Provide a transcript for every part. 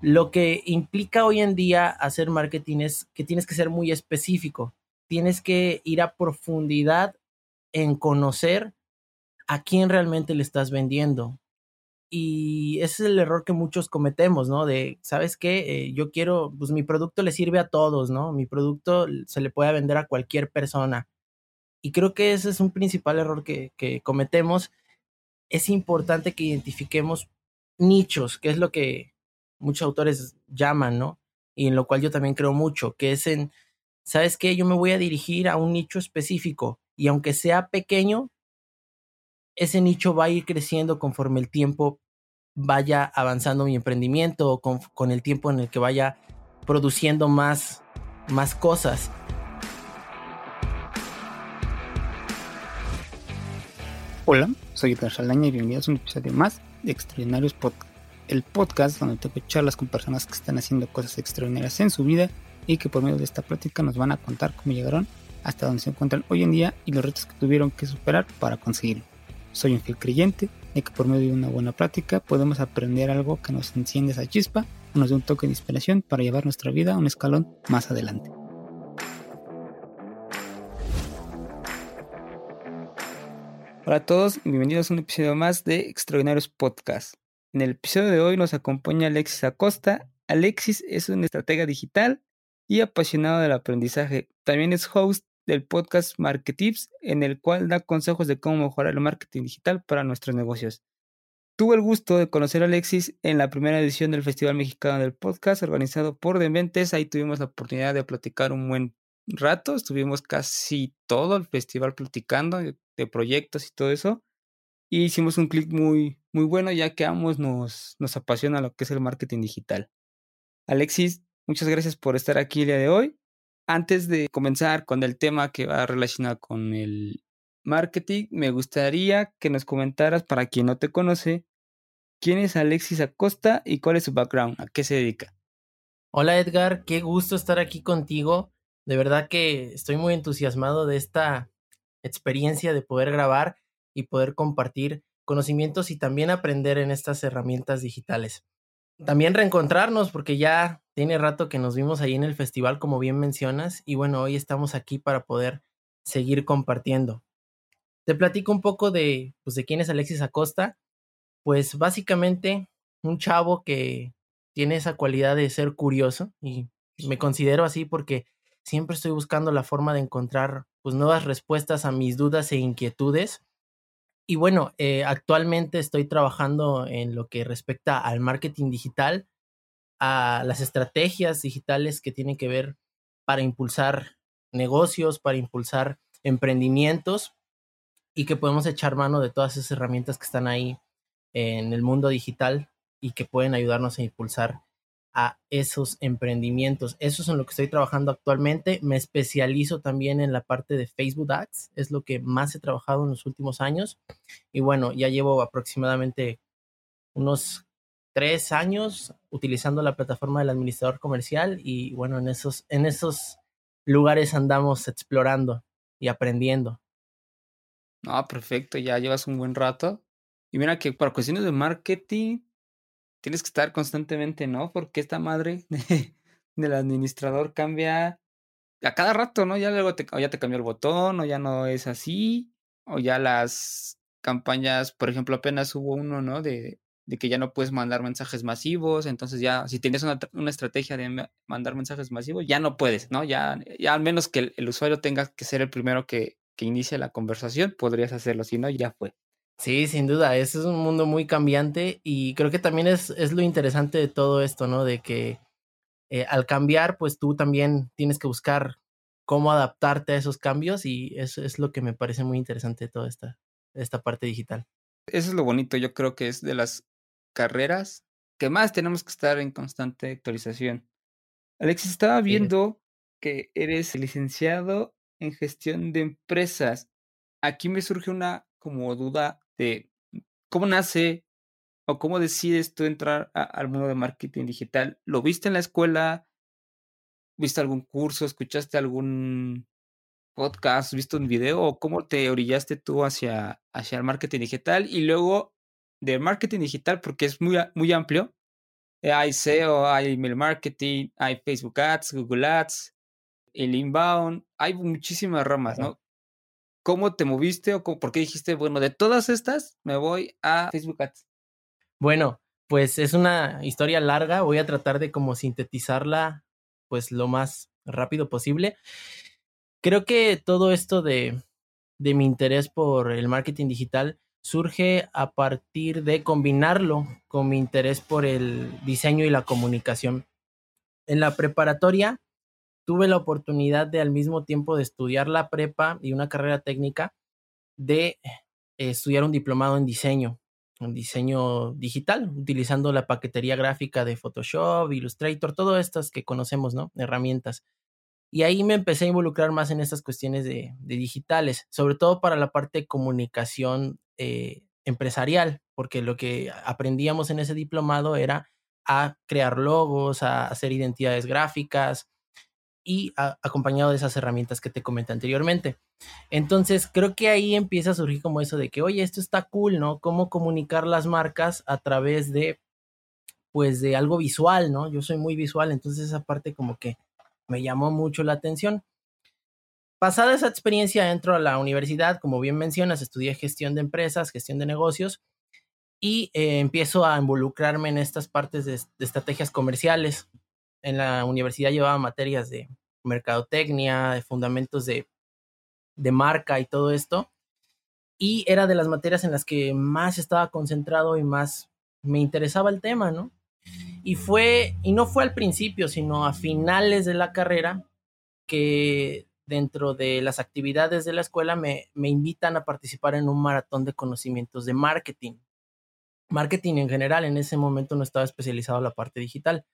Lo que implica hoy en día hacer marketing es que tienes que ser muy específico, tienes que ir a profundidad en conocer a quién realmente le estás vendiendo. Y ese es el error que muchos cometemos, ¿no? De, ¿sabes qué? Eh, yo quiero, pues mi producto le sirve a todos, ¿no? Mi producto se le puede vender a cualquier persona. Y creo que ese es un principal error que, que cometemos. Es importante que identifiquemos nichos, que es lo que muchos autores llaman, ¿no? Y en lo cual yo también creo mucho, que es en, ¿sabes qué? Yo me voy a dirigir a un nicho específico y aunque sea pequeño, ese nicho va a ir creciendo conforme el tiempo vaya avanzando mi emprendimiento o con, el tiempo en el que vaya produciendo más, más cosas. Hola, soy Edgar Saldaña y bienvenidos a un episodio más de Extraordinarios Podcast, el podcast donde tengo charlas con personas que están haciendo cosas extraordinarias en su vida y que por medio de esta práctica nos van a contar cómo llegaron hasta donde se encuentran hoy en día y los retos que tuvieron que superar para conseguirlo. Soy un fiel creyente de que por medio de una buena práctica podemos aprender algo que nos enciende esa chispa o nos dé un toque de inspiración para llevar nuestra vida a un escalón más adelante. Hola a todos y bienvenidos a un episodio más de Extraordinarios Podcast. En el episodio de hoy nos acompaña Alexis Acosta. Alexis es un estratega digital y apasionado del aprendizaje. También es host del podcast Marketips, en el cual da consejos de cómo mejorar el marketing digital para nuestros negocios. Tuve el gusto de conocer a Alexis en la primera edición del Festival Mexicano del Podcast organizado por Dementes. Ahí tuvimos la oportunidad de platicar un buen rato. Estuvimos casi todo el festival platicando de proyectos y todo eso. Y hicimos un clic muy, muy bueno ya que ambos nos, nos apasiona lo que es el marketing digital. Alexis, muchas gracias por estar aquí el día de hoy. Antes de comenzar con el tema que va relacionado con el marketing, me gustaría que nos comentaras, para quien no te conoce, quién es Alexis Acosta y cuál es su background, a qué se dedica. Hola Edgar, qué gusto estar aquí contigo. De verdad que estoy muy entusiasmado de esta experiencia de poder grabar y poder compartir conocimientos y también aprender en estas herramientas digitales. También reencontrarnos porque ya tiene rato que nos vimos ahí en el festival, como bien mencionas, y bueno, hoy estamos aquí para poder seguir compartiendo. Te platico un poco de, pues, de quién es Alexis Acosta. Pues básicamente un chavo que tiene esa cualidad de ser curioso y me considero así porque siempre estoy buscando la forma de encontrar pues nuevas respuestas a mis dudas e inquietudes. Y bueno, eh, actualmente estoy trabajando en lo que respecta al marketing digital, a las estrategias digitales que tienen que ver para impulsar negocios, para impulsar emprendimientos y que podemos echar mano de todas esas herramientas que están ahí en el mundo digital y que pueden ayudarnos a impulsar a esos emprendimientos. Eso es en lo que estoy trabajando actualmente. Me especializo también en la parte de Facebook Ads, es lo que más he trabajado en los últimos años. Y bueno, ya llevo aproximadamente unos tres años utilizando la plataforma del administrador comercial y bueno, en esos, en esos lugares andamos explorando y aprendiendo. Ah, perfecto, ya llevas un buen rato. Y mira que para cuestiones de marketing, tienes que estar constantemente, ¿no? Porque esta madre del administrador cambia a cada rato, ¿no? Ya luego te, o ya te cambió el botón, o ya no es así, o ya las campañas, por ejemplo, apenas hubo uno, ¿no? De, de que ya no puedes mandar mensajes masivos, entonces ya, si tienes una, una estrategia de mandar mensajes masivos, ya no puedes, ¿no? Ya, ya al menos que el, usuario tenga que ser el primero que, que inicie la conversación, podrías hacerlo, si no, ya fue. Sí, sin duda, ese es un mundo muy cambiante y creo que también es, es lo interesante de todo esto, ¿no? De que eh, al cambiar, pues tú también tienes que buscar cómo adaptarte a esos cambios y eso es lo que me parece muy interesante de toda esta, esta parte digital. Eso es lo bonito, yo creo que es de las carreras que más tenemos que estar en constante actualización. Alexis, estaba viendo que eres licenciado en gestión de empresas. Aquí me surge una como duda de cómo nace o cómo decides tú entrar al mundo de marketing digital. ¿Lo viste en la escuela? ¿Viste algún curso? ¿Escuchaste algún podcast? ¿Viste un video? ¿O cómo te orillaste tú hacia, hacia el marketing digital? Y luego del marketing digital, porque es muy, muy amplio, Eh, hay SEO, hay email marketing, hay Facebook Ads, Google Ads, el inbound, hay muchísimas ramas, ¿no? ¿Cómo te moviste o por qué dijiste, bueno, de todas estas me voy a Facebook Ads? Bueno, pues es una historia larga, voy a tratar de como sintetizarla pues lo más rápido posible. Creo que todo esto de, de mi interés por el marketing digital surge a partir de combinarlo con mi interés por el diseño y la comunicación. En la preparatoria tuve la oportunidad de al mismo tiempo de estudiar la prepa y una carrera técnica de estudiar un diplomado en diseño, en diseño digital, utilizando la paquetería gráfica de Photoshop, Illustrator, todas estas que conocemos, ¿no? Herramientas. Y ahí me empecé a involucrar más en estas cuestiones de, digitales, sobre todo para la parte de comunicación eh, empresarial, porque lo que aprendíamos en ese diplomado era a crear logos, a hacer identidades gráficas y acompañado de esas herramientas que te comenté anteriormente. Entonces, creo que ahí empieza a surgir como eso de que, oye, esto está cool, ¿no? Cómo comunicar las marcas a través de, pues, de algo visual, ¿no? Yo soy muy visual, entonces esa parte como que me llamó mucho la atención. Pasada esa experiencia, entro a la universidad, como bien mencionas, estudié gestión de empresas, gestión de negocios y eh, empiezo a involucrarme en estas partes de, estrategias comerciales. En la universidad llevaba materias de mercadotecnia, de fundamentos de, de marca y todo esto. Y era de las materias en las que más estaba concentrado y más me interesaba el tema, ¿no? Y fue, y no fue al principio, sino a finales de la carrera, que dentro de las actividades de la escuela me, me invitan a participar en un maratón de conocimientos de marketing. Marketing en general, en ese momento no estaba especializado en la parte digital.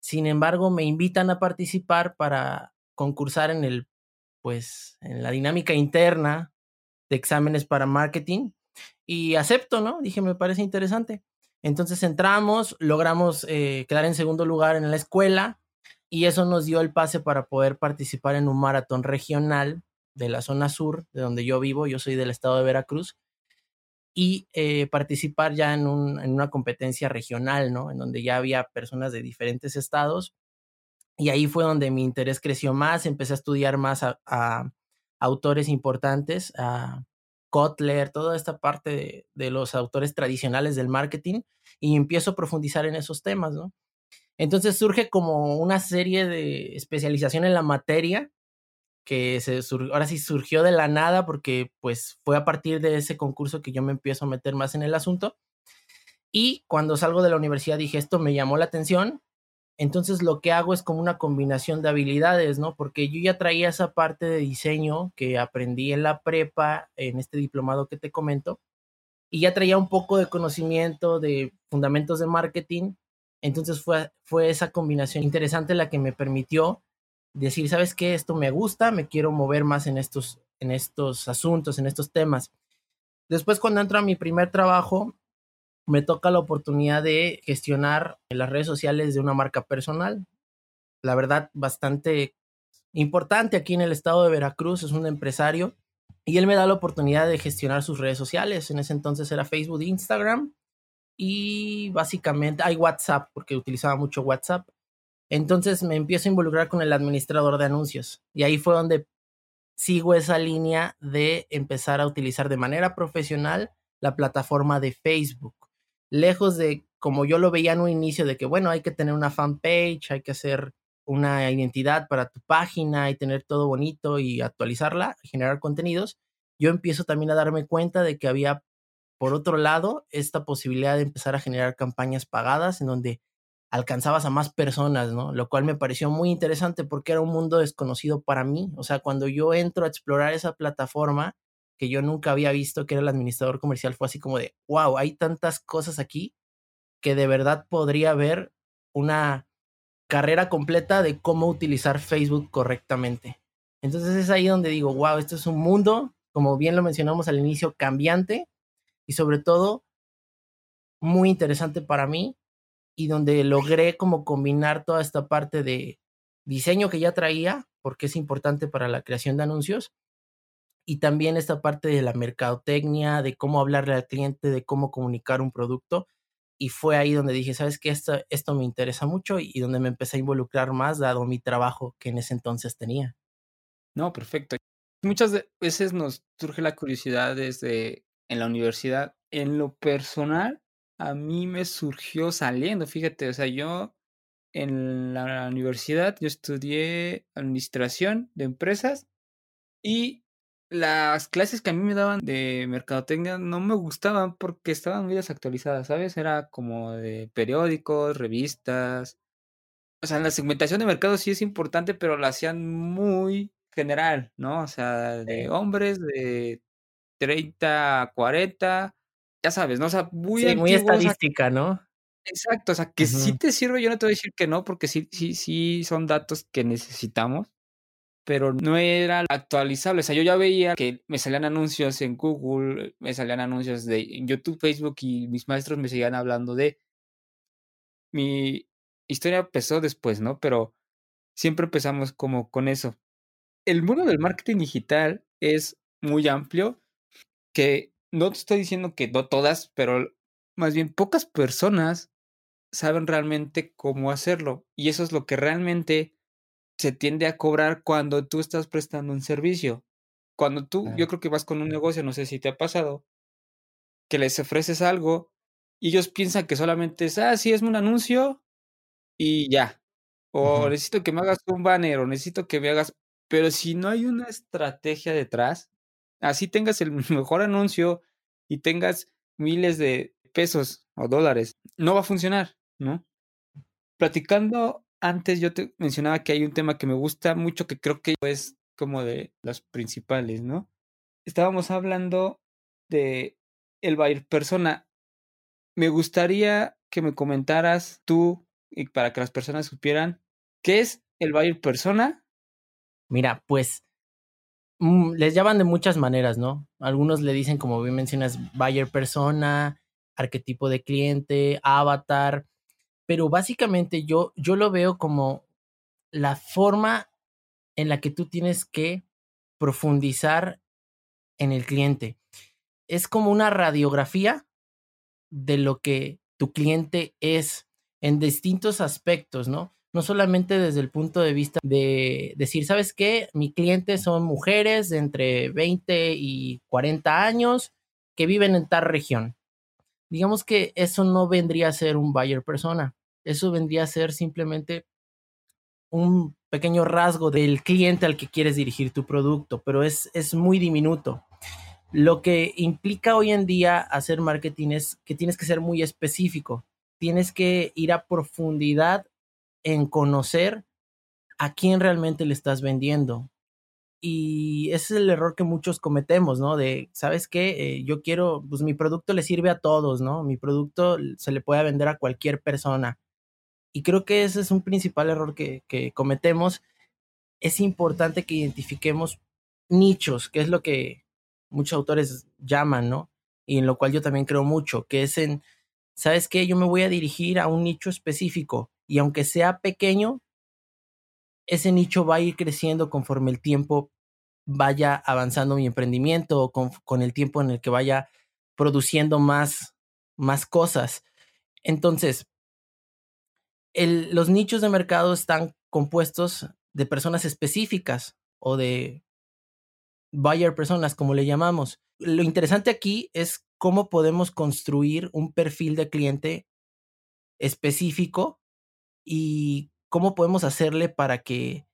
Sin embargo, me invitan a participar para concursar en el, pues, en la dinámica interna de exámenes para marketing y acepto, ¿no? Dije, me parece interesante. Entonces entramos, logramos eh, quedar en segundo lugar en la escuela y eso nos dio el pase para poder participar en un maratón regional de la zona sur, de donde yo vivo, yo soy del estado de Veracruz, y eh, participar ya en, una competencia regional, ¿no? En donde ya había personas de diferentes estados. Y ahí fue donde mi interés creció más, empecé a estudiar más a, autores importantes, a Kotler, toda esta parte de los autores tradicionales del marketing y empiezo a profundizar en esos temas, ¿no? Entonces surge como una serie de especialización en la materia que se ahora sí surgió de la nada porque pues fue a partir de ese concurso que yo me empiezo a meter más en el asunto. Y cuando salgo de la universidad dije, esto me llamó la atención, entonces lo que hago es como una combinación de habilidades, ¿no? Porque yo ya traía esa parte de diseño que aprendí en la prepa, en este diplomado que te comento, y ya traía un poco de conocimiento de fundamentos de marketing. Entonces fue, fue esa combinación interesante la que me permitió decir, ¿sabes qué? Esto me gusta, me quiero mover más en estos, en estos asuntos, en estos temas. Después, cuando entro a mi primer trabajo, me toca la oportunidad de gestionar las redes sociales de una marca personal. La verdad, bastante importante aquí en el estado de Veracruz, es un empresario y él me da la oportunidad de gestionar sus redes sociales. En ese entonces era Facebook, Instagram y básicamente hay WhatsApp, porque utilizaba mucho WhatsApp. Entonces me empiezo a involucrar con el administrador de anuncios. Y ahí fue donde sigo esa línea de empezar a utilizar de manera profesional la plataforma de Facebook. Lejos de como yo lo veía en un inicio de que, bueno, hay que tener una fanpage, hay que hacer una identidad para tu página y tener todo bonito y actualizarla, generar contenidos, yo empiezo también a darme cuenta de que había, por otro lado, esta posibilidad de empezar a generar campañas pagadas en donde alcanzabas a más personas, ¿no? Lo cual me pareció muy interesante porque era un mundo desconocido para mí. O sea, cuando yo entro a explorar esa plataforma que yo nunca había visto, que era el administrador comercial, fue así como de, wow, hay tantas cosas aquí que de verdad podría haber una carrera completa de cómo utilizar Facebook correctamente. Entonces es ahí donde digo, wow, esto es un mundo, como bien lo mencionamos al inicio, cambiante y sobre todo muy interesante para mí y donde logré como combinar toda esta parte de diseño que ya traía, porque es importante para la creación de anuncios, y también esta parte de la mercadotecnia, de cómo hablarle al cliente, de cómo comunicar un producto, y fue ahí donde dije, ¿sabes qué? Esto, esto me interesa mucho y donde me empecé a involucrar más dado mi trabajo que en ese entonces tenía. No, perfecto. Muchas veces nos surge la curiosidad desde en la universidad. En lo personal, a mí me surgió saliendo, fíjate, o sea, yo en la universidad yo estudié administración de empresas y las clases que a mí me daban de mercadotecnia no me gustaban porque estaban muy desactualizadas, ¿sabes? Era como de periódicos, revistas. O sea, la segmentación de mercado sí es importante, pero la hacían muy general, ¿no? O sea, de hombres de 30 a 40, ya sabes, ¿no? O sea, muy Sí, muy estadística, ¿no? Exacto, o sea, que sí te sirve, yo no te voy a decir que no, porque sí, sí, sí son datos que necesitamos, pero no era actualizable. O sea, yo ya veía que me salían anuncios en Google, me salían anuncios de YouTube, Facebook y mis maestros me seguían hablando de. Mi historia empezó después, ¿no? Pero siempre empezamos como con eso. El mundo del marketing digital es muy amplio, que no te estoy diciendo que no todas, pero más bien pocas personas saben realmente cómo hacerlo. Y eso es lo que realmente se tiende a cobrar cuando tú estás prestando un servicio. Cuando tú, yo creo que vas con un negocio, no sé si te ha pasado, que les ofreces algo y ellos piensan que solamente es, ah, sí, es un anuncio y ya. O necesito que me hagas un banner o necesito que me hagas... Pero si no hay una estrategia detrás, así tengas el mejor anuncio y tengas miles de pesos o dólares, no va a funcionar, ¿no? Platicando antes, yo te mencionaba que hay un tema que me gusta mucho, que creo que es como de las principales, ¿no? Estábamos hablando de el buyer persona. Me gustaría que me comentaras tú, y para que las personas supieran, ¿qué es el buyer persona? Mira, pues les llaman de muchas maneras, ¿no? Algunos le dicen, como bien mencionas, buyer persona, arquetipo de cliente, avatar, pero básicamente yo, yo lo veo como la forma en la que tú tienes que profundizar en el cliente. Es como una radiografía de lo que tu cliente es en distintos aspectos, ¿no? No solamente desde el punto de vista de decir, ¿sabes qué? Mi cliente son mujeres entre 20 y 40 años que viven en tal región digamos que eso no vendría a ser un buyer persona, eso vendría a ser simplemente un pequeño rasgo del cliente al que quieres dirigir tu producto, pero es, es muy diminuto. Lo que implica hoy en día hacer marketing es que tienes que ser muy específico, tienes que ir a profundidad en conocer a quién realmente le estás vendiendo, y ese es el error que muchos cometemos, ¿no? De, ¿sabes qué? Eh, yo quiero, pues mi producto le sirve a todos, ¿no? Mi producto se le puede vender a cualquier persona. Y creo que ese es un principal error que, que cometemos. Es importante que identifiquemos nichos, que es lo que muchos autores llaman, ¿no? Y en lo cual yo también creo mucho, que es en, ¿sabes qué? Yo me voy a dirigir a un nicho específico y aunque sea pequeño, ese nicho va a ir creciendo conforme el tiempo vaya avanzando mi emprendimiento o con, el tiempo en el que vaya produciendo más, más cosas. Entonces, los nichos de mercado están compuestos de personas específicas o de buyer personas, como le llamamos. Lo interesante aquí es cómo podemos construir un perfil de cliente específico y cómo podemos hacerle para que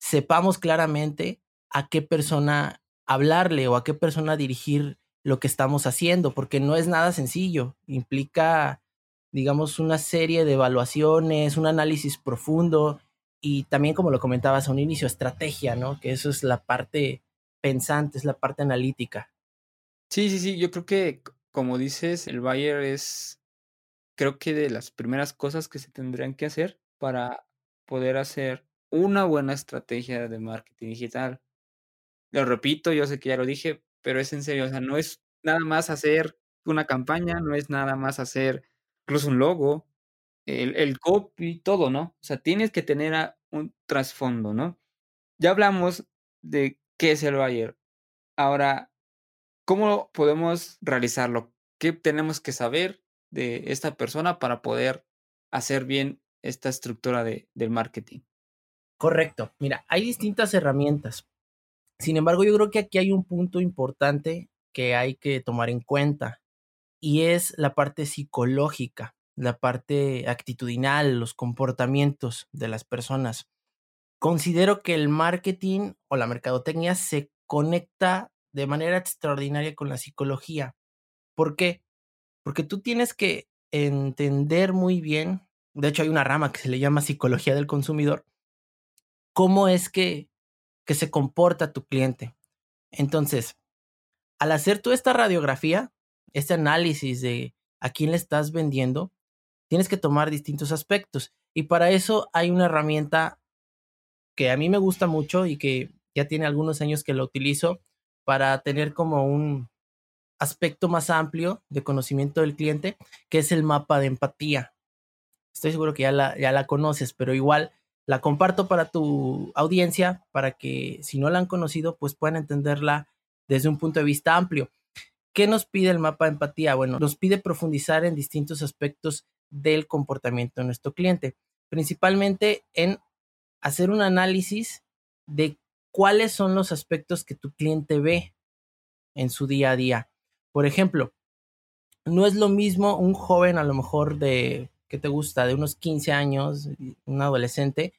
sepamos claramente a qué persona hablarle o a qué persona dirigir lo que estamos haciendo, porque no es nada sencillo, implica, digamos, una serie de evaluaciones, un análisis profundo y también, como lo comentabas a un inicio, estrategia, ¿no? Que eso es la parte pensante, es la parte analítica. Sí, sí, sí, yo creo que, como dices, el buyer es, creo que de las primeras cosas que se tendrían que hacer para poder hacer una buena estrategia de marketing digital. Lo repito, yo sé que ya lo dije, pero es en serio, o sea, no es nada más hacer una campaña, no es nada más hacer incluso un logo, el, el copy, todo, ¿no? O sea, tienes que tener un trasfondo, ¿no? Ya hablamos de qué es el buyer. Ahora, ¿cómo podemos realizarlo? ¿Qué tenemos que saber? De esta persona para poder hacer bien esta estructura de, del marketing. Correcto. Mira, hay distintas herramientas. Sin embargo, yo creo que aquí hay un punto importante que hay que tomar en cuenta y es la parte psicológica, la parte actitudinal, los comportamientos de las personas. Considero que el marketing o la mercadotecnia se conecta de manera extraordinaria con la psicología. ¿Por qué? Porque tú tienes que entender muy bien, de hecho hay una rama que se le llama psicología del consumidor, cómo es que, que se comporta tu cliente. Entonces, al hacer toda esta radiografía, este análisis de a quién le estás vendiendo, tienes que tomar distintos aspectos. Y para eso hay una herramienta que a mí me gusta mucho y que ya tiene algunos años que la utilizo para tener como un aspecto más amplio de conocimiento del cliente, que es el mapa de empatía. Estoy seguro que ya la, ya la conoces, pero igual la comparto para tu audiencia, para que si no la han conocido, pues puedan entenderla desde un punto de vista amplio. ¿Qué nos pide el mapa de empatía? Bueno, nos pide profundizar en distintos aspectos del comportamiento de nuestro cliente, principalmente en hacer un análisis de cuáles son los aspectos que tu cliente ve en su día a día. Por ejemplo, no es lo mismo un joven a lo mejor de, ¿qué te gusta? De unos 15 años, un adolescente,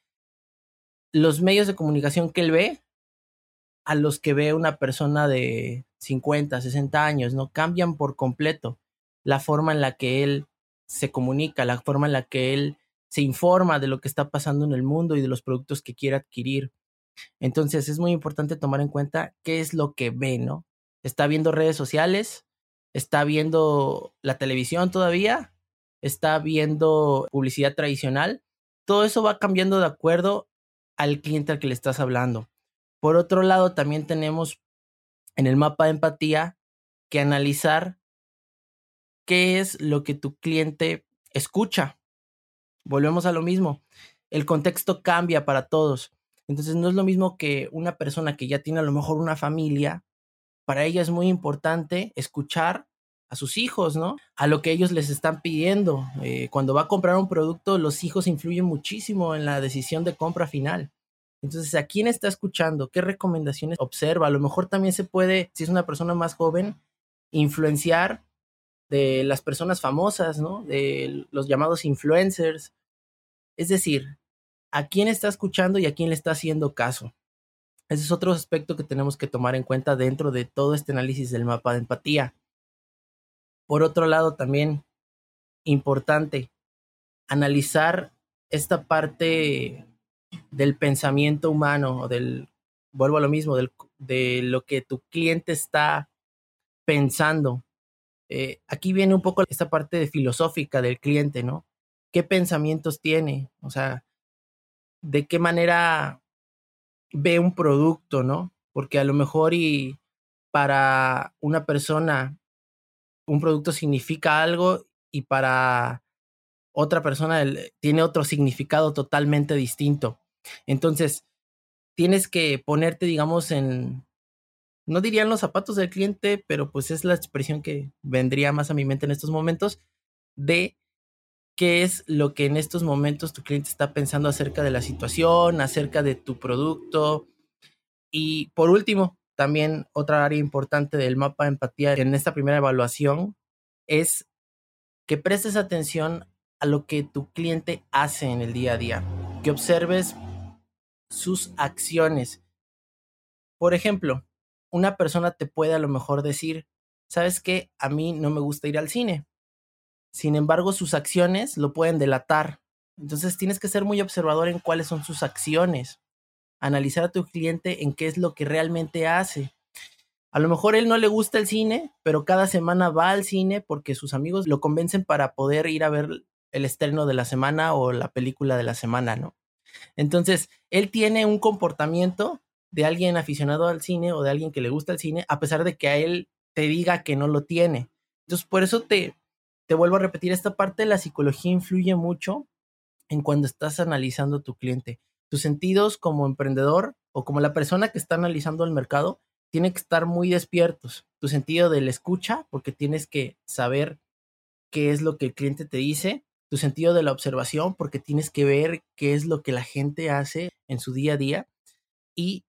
los medios de comunicación que él ve a los que ve una persona de 50, 60 años, ¿no? Cambian por completo la forma en la que él se comunica, la forma en la que él se informa de lo que está pasando en el mundo y de los productos que quiere adquirir. Entonces es muy importante tomar en cuenta qué es lo que ve, ¿no? Está viendo redes sociales, está viendo la televisión todavía, está viendo publicidad tradicional. Todo eso va cambiando de acuerdo al cliente al que le estás hablando. Por otro lado, también tenemos en el mapa de empatía que analizar qué es lo que tu cliente escucha. Volvemos a lo mismo. El contexto cambia para todos. Entonces no es lo mismo que una persona que ya tiene a lo mejor una familia, para ella es muy importante escuchar a sus hijos, ¿no? A lo que ellos les están pidiendo. Eh, cuando va a comprar un producto, los hijos influyen muchísimo en la decisión de compra final. Entonces, ¿a quién está escuchando? ¿Qué recomendaciones observa? A lo mejor también se puede, si es una persona más joven, influenciar de las personas famosas, ¿no? De los llamados influencers. Es decir, a quién está escuchando y a quién le está haciendo caso. Ese es otro aspecto que tenemos que tomar en cuenta dentro de todo este análisis del mapa de empatía. Por otro lado, también importante analizar esta parte del pensamiento humano, del, vuelvo a lo mismo, del, de lo que tu cliente está pensando. Eh, aquí viene un poco esta parte filosófica del cliente, ¿no? ¿Qué pensamientos tiene? O sea, de qué manera ve un producto, ¿no? Porque a lo mejor y para una persona un producto significa algo y para otra persona tiene otro significado totalmente distinto. Entonces, tienes que ponerte, digamos, en, no dirían los zapatos del cliente, pero pues es la expresión que vendría más a mi mente en estos momentos, de qué es lo que en estos momentos tu cliente está pensando acerca de la situación, acerca de tu producto. Y por último, también otra área importante del mapa de empatía en esta primera evaluación es que prestes atención a lo que tu cliente hace en el día a día, que observes sus acciones. Por ejemplo, una persona te puede a lo mejor decir, ¿sabes qué? A mí no me gusta ir al cine. Sin embargo, sus acciones lo pueden delatar. Entonces tienes que ser muy observador en cuáles son sus acciones. Analizar a tu cliente en qué es lo que realmente hace. A lo mejor él no le gusta el cine, pero cada semana va al cine porque sus amigos lo convencen para poder ir a ver el estreno de la semana o la película de la semana, ¿no? Entonces, él tiene un comportamiento de alguien aficionado al cine o de alguien que le gusta el cine, a pesar de que a él te diga que no lo tiene. Entonces, por eso te, te vuelvo a repetir, esta parte de la psicología influye mucho en cuando estás analizando tu cliente. Tus sentidos como emprendedor o como la persona que está analizando el mercado tienen que estar muy despiertos. Tu sentido de la escucha, porque tienes que saber qué es lo que el cliente te dice, tu sentido de la observación, porque tienes que ver qué es lo que la gente hace en su día a día y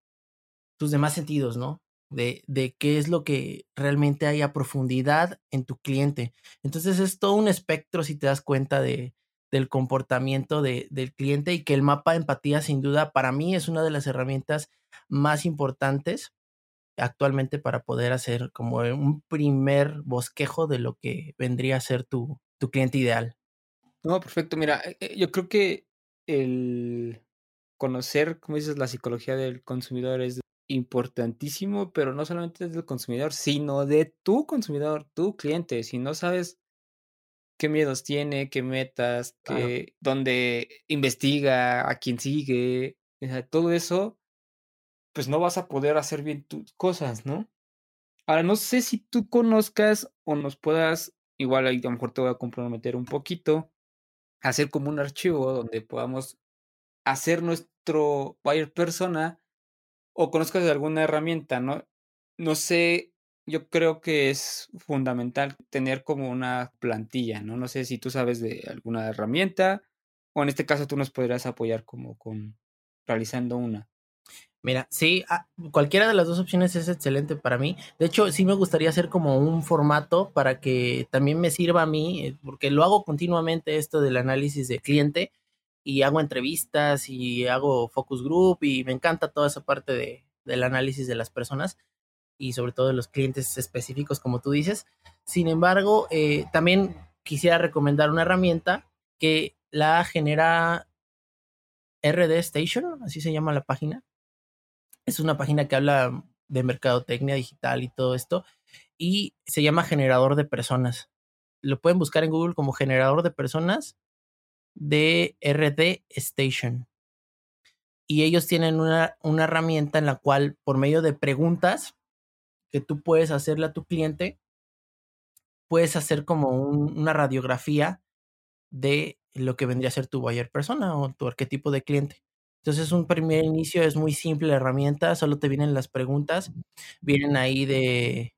tus demás sentidos, ¿no? De, de, qué es lo que realmente hay a profundidad en tu cliente. Entonces es todo un espectro si te das cuenta de, del comportamiento de, del cliente y que el mapa de empatía sin duda para mí es una de las herramientas más importantes actualmente para poder hacer como un primer bosquejo de lo que vendría a ser tu, tu cliente ideal. No, perfecto. Mira, eh, eh, yo creo que el conocer, como dices, la psicología del consumidor es importantísimo, pero no solamente del consumidor, sino de tu consumidor, tu cliente. Si no sabes qué miedos tiene, qué metas, qué, dónde investiga, a quién sigue, todo eso, pues no vas a poder hacer bien tus cosas, ¿no? Ahora, no sé si tú conozcas o nos puedas, igual ahí a lo mejor te voy a comprometer un poquito, hacer como un archivo donde podamos hacer nuestro buyer persona o conozcas alguna herramienta, ¿no? No sé yo creo que es fundamental tener como una plantilla, ¿no? No sé si tú sabes de alguna herramienta o en este caso tú nos podrías apoyar como con realizando una. Mira, sí, ah, cualquiera de las dos opciones es excelente para mí. De hecho, sí me gustaría hacer como un formato para que también me sirva a mí, eh, porque lo hago continuamente esto del análisis de cliente y hago entrevistas y hago focus group y me encanta toda esa parte de, del análisis de las personas y sobre todo de los clientes específicos, como tú dices. Sin embargo, eh, también quisiera recomendar una herramienta que la genera RD Station, así se llama la página. Es una página que habla de mercadotecnia digital y todo esto, y se llama generador de personas. Lo pueden buscar en Google como generador de personas de RD Station. Y ellos tienen una, una herramienta en la cual, por medio de preguntas, que tú puedes hacerle a tu cliente, puedes hacer como una radiografía de lo que vendría a ser tu buyer persona o tu arquetipo de cliente. Entonces, un primer inicio es muy simple la herramienta, solo te vienen las preguntas, vienen ahí de,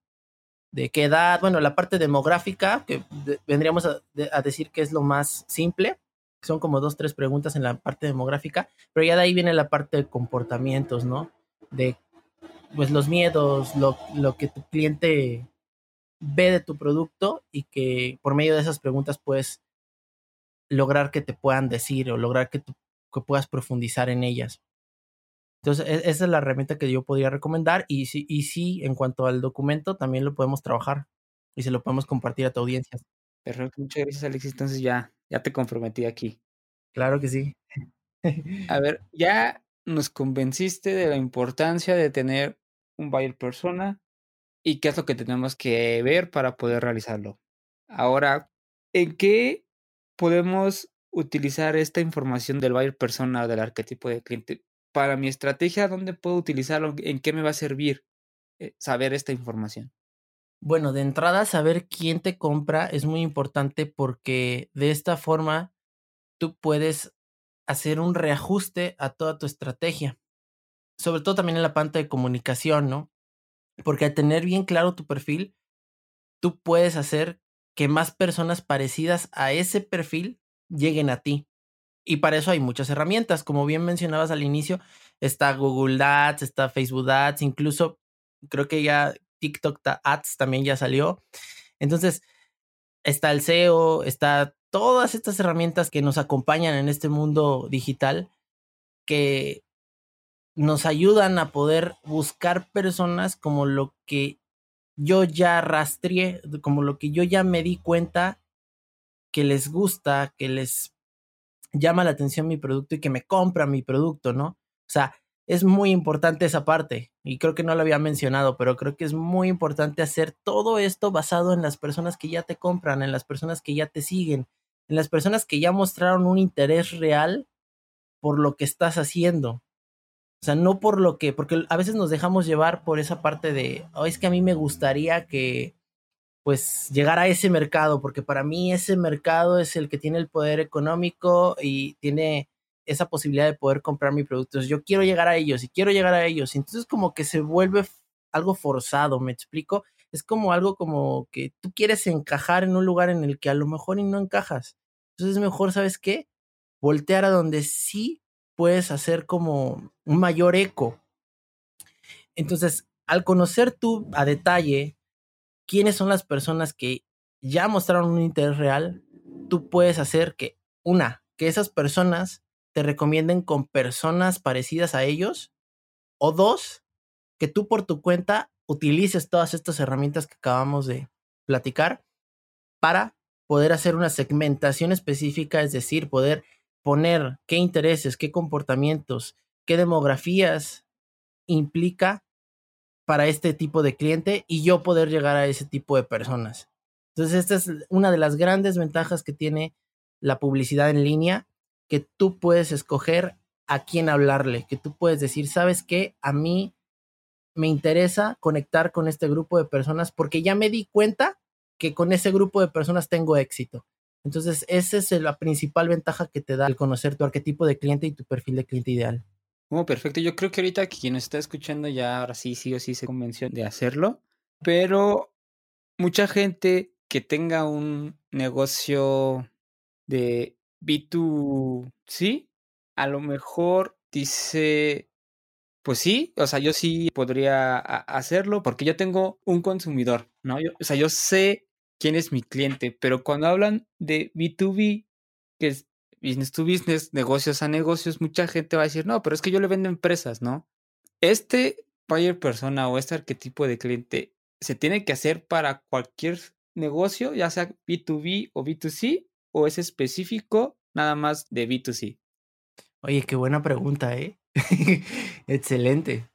de qué edad, bueno, la parte demográfica, que vendríamos a, a, decir que es lo más simple, son como dos, tres preguntas en la parte demográfica, pero ya de ahí viene la parte de comportamientos, ¿no? De pues los miedos, lo, lo que tu cliente ve de tu producto y que por medio de esas preguntas puedes lograr que te puedan decir o lograr que, que puedas profundizar en ellas. Entonces, e, esa es la herramienta que yo podría recomendar y sí, y sí, en cuanto al documento, también lo podemos trabajar y se lo podemos compartir a tu audiencia. Perfecto, muchas gracias Alexis. Entonces ya, ya te comprometí aquí. Claro que sí. a ver, ya nos convenciste de la importancia de tener un buyer persona y qué es lo que tenemos que ver para poder realizarlo. Ahora, ¿en qué podemos utilizar esta información del buyer persona, del arquetipo de cliente? Para mi estrategia, ¿dónde puedo utilizarlo? ¿En qué me va a servir eh, saber esta información? Bueno, de entrada, saber quién te compra es muy importante porque de esta forma tú puedes hacer un reajuste a toda tu estrategia sobre todo también en la parte de comunicación, ¿no? Porque al tener bien claro tu perfil, tú puedes hacer que más personas parecidas a ese perfil lleguen a ti. Y para eso hay muchas herramientas. Como bien mencionabas al inicio, está Google Ads, está Facebook Ads, incluso creo que ya TikTok Ads también ya salió. Entonces, está el SEO, está todas estas herramientas que nos acompañan en este mundo digital que nos ayudan a poder buscar personas como lo que yo ya rastreé, como lo que yo ya me di cuenta que les gusta, que les llama la atención mi producto y que me compra mi producto, ¿no? O sea, es muy importante esa parte y creo que no lo había mencionado, pero creo que es muy importante hacer todo esto basado en las personas que ya te compran, en las personas que ya te siguen, en las personas que ya mostraron un interés real por lo que estás haciendo. O sea, no por lo que, porque a veces nos dejamos llevar por esa parte de, oh, es que a mí me gustaría que, pues, llegar a ese mercado, porque para mí ese mercado es el que tiene el poder económico y tiene esa posibilidad de poder comprar mi producto. Yo quiero llegar a ellos y quiero llegar a ellos. Entonces como que se vuelve algo forzado, ¿me explico? es como algo como que tú quieres encajar en un lugar en el que a lo mejor y no encajas. Entonces es mejor, ¿sabes qué? Voltear a donde sí puedes hacer como un mayor eco. Entonces, al conocer tú a detalle quiénes son las personas que ya mostraron un interés real, tú puedes hacer que, una, que esas personas te recomienden con personas parecidas a ellos, o dos, que tú por tu cuenta utilices todas estas herramientas que acabamos de platicar para poder hacer una segmentación específica, es decir, poder poner qué intereses, qué comportamientos, qué demografías implica para este tipo de cliente y yo poder llegar a ese tipo de personas. Entonces, esta es una de las grandes ventajas que tiene la publicidad en línea, que tú puedes escoger a quién hablarle, que tú puedes decir, ¿sabes qué? A mí me interesa conectar con este grupo de personas porque ya me di cuenta que con ese grupo de personas tengo éxito. Entonces, esa es la principal ventaja que te da el conocer tu arquetipo de cliente y tu perfil de cliente ideal. Oh, perfecto. Yo creo que ahorita quien está escuchando ya ahora sí, sí o sí se convenció de hacerlo, pero mucha gente que tenga un negocio de B2C, a lo mejor dice, pues sí, o sea, yo sí podría hacerlo porque yo tengo un consumidor, ¿no? o sea, yo sé quién es mi cliente, pero cuando hablan de B2B, que es business to business, negocios a negocios, mucha gente va a decir, no, pero es que yo le vendo empresas, ¿no? Este buyer persona o este arquetipo de cliente se tiene que hacer para cualquier negocio, ya sea B2B o B2C, o es específico nada más de B2C? Oye, qué buena pregunta, ¿eh? Excelente.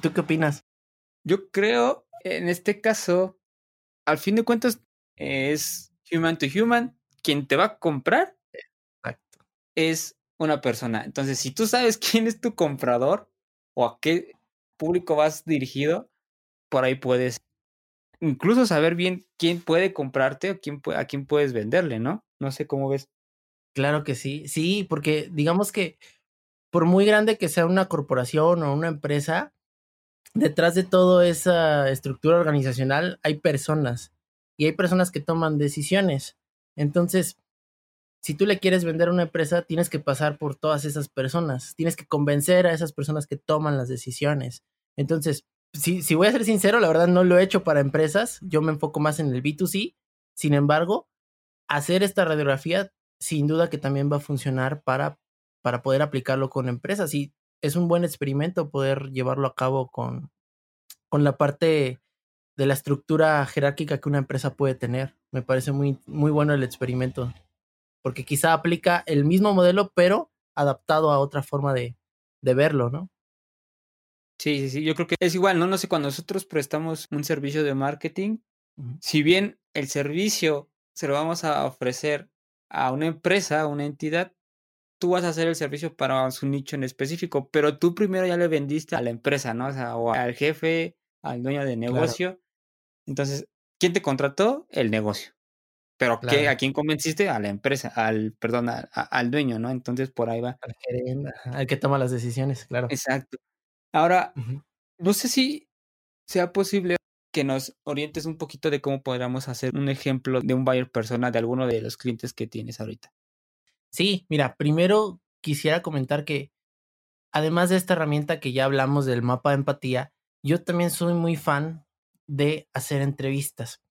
¿Tú qué opinas? Yo creo, en este caso, al fin de cuentas, es human to human. Quien te va a comprar es una persona. Entonces, si tú sabes quién es tu comprador o a qué público vas dirigido, por ahí puedes incluso saber bien quién puede comprarte o quién, a quién puedes venderle, ¿no? No sé cómo ves. Claro que sí, sí, porque digamos que por muy grande que sea una corporación o una empresa, detrás de toda esa estructura organizacional hay personas y hay personas que toman decisiones. Entonces, si tú le quieres vender una empresa, tienes que pasar por todas esas personas, tienes que convencer a esas personas que toman las decisiones. Entonces, si, si voy a ser sincero, la verdad no lo he hecho para empresas, yo me enfoco más en el B2C, sin embargo, hacer esta radiografía sin duda que también va a funcionar para, para poder aplicarlo con empresas y es un buen experimento poder llevarlo a cabo con, con la parte de la estructura jerárquica que una empresa puede tener. Me parece muy, muy bueno el experimento, porque quizá aplica el mismo modelo, pero adaptado a otra forma de, de verlo, ¿no? Sí, sí, sí, yo creo que es igual, ¿no? No sé, cuando nosotros prestamos un servicio de marketing, si bien el servicio se lo vamos a ofrecer a una empresa, a una entidad, tú vas a hacer el servicio para su nicho en específico, pero tú primero ya le vendiste a la empresa, ¿no? O sea, o al jefe, al dueño de negocio. Entonces, ¿quién te contrató? El negocio. Pero ¿qué, ¿a quién convenciste? A la empresa, al, perdón, al dueño, ¿no? Entonces por ahí va. Al que toma las decisiones, claro. Exacto. Ahora, no sé si sea posible que nos orientes un poquito de cómo podríamos hacer un ejemplo de un buyer persona de alguno de los clientes que tienes ahorita. Sí, mira, primero quisiera comentar que además de esta herramienta que ya hablamos del mapa de empatía, yo también soy muy fan de hacer entrevistas,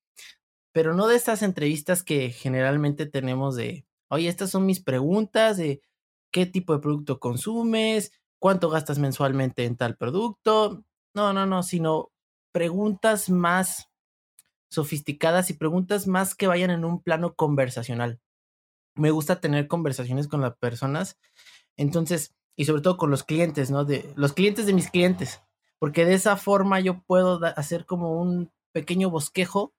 pero no de estas entrevistas que generalmente tenemos de, oye, estas son mis preguntas de qué tipo de producto consumes, cuánto gastas mensualmente en tal producto. No, no, no, sino preguntas más sofisticadas y preguntas más que vayan en un plano conversacional. Me gusta tener conversaciones con las personas, entonces, y sobre todo con los clientes, ¿no? De los clientes de mis clientes, porque de esa forma yo puedo hacer como un pequeño bosquejo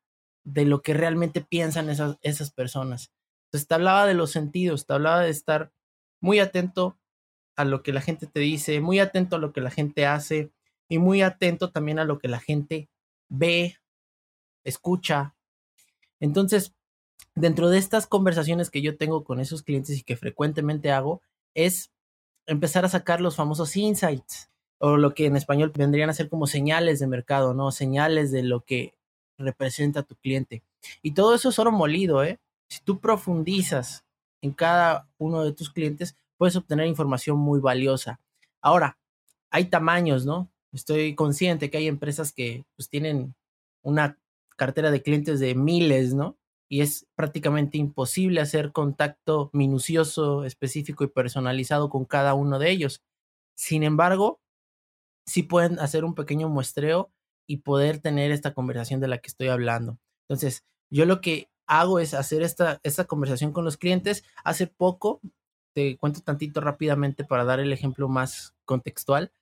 de lo que realmente piensan esas, esas personas. Entonces, te hablaba de los sentidos, te hablaba de estar muy atento a lo que la gente te dice, muy atento a lo que la gente hace y muy atento también a lo que la gente ve, escucha. Entonces, dentro de estas conversaciones que yo tengo con esos clientes y que frecuentemente hago, es empezar a sacar los famosos insights o lo que en español vendrían a ser como señales de mercado, ¿no? Señales de lo que representa tu cliente. Y todo eso es oro molido, ¿eh? Si tú profundizas en cada uno de tus clientes, puedes obtener información muy valiosa. Ahora, hay tamaños, ¿no? Estoy consciente que hay empresas que pues tienen una cartera de clientes de miles, ¿no? Y es prácticamente imposible hacer contacto minucioso, específico y personalizado con cada uno de ellos. Sin embargo, sí pueden hacer un pequeño muestreo y poder tener esta conversación de la que estoy hablando. Entonces, yo lo que hago es hacer esta, esta conversación con los clientes. Hace poco, te cuento tantito rápidamente para dar el ejemplo más contextual.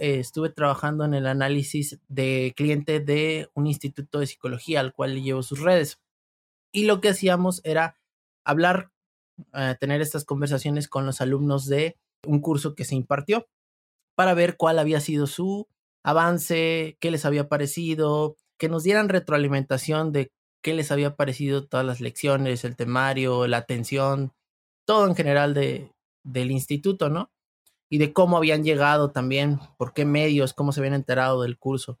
Eh, estuve trabajando en el análisis de cliente de un instituto de psicología al cual llevo sus redes. Y lo que hacíamos era hablar, eh, tener estas conversaciones con los alumnos de un curso que se impartió para ver cuál había sido su avance, qué les había parecido, que nos dieran retroalimentación de qué les había parecido todas las lecciones, el temario, la atención, todo en general de, del instituto, ¿no? Y de cómo habían llegado también, por qué medios, cómo se habían enterado del curso.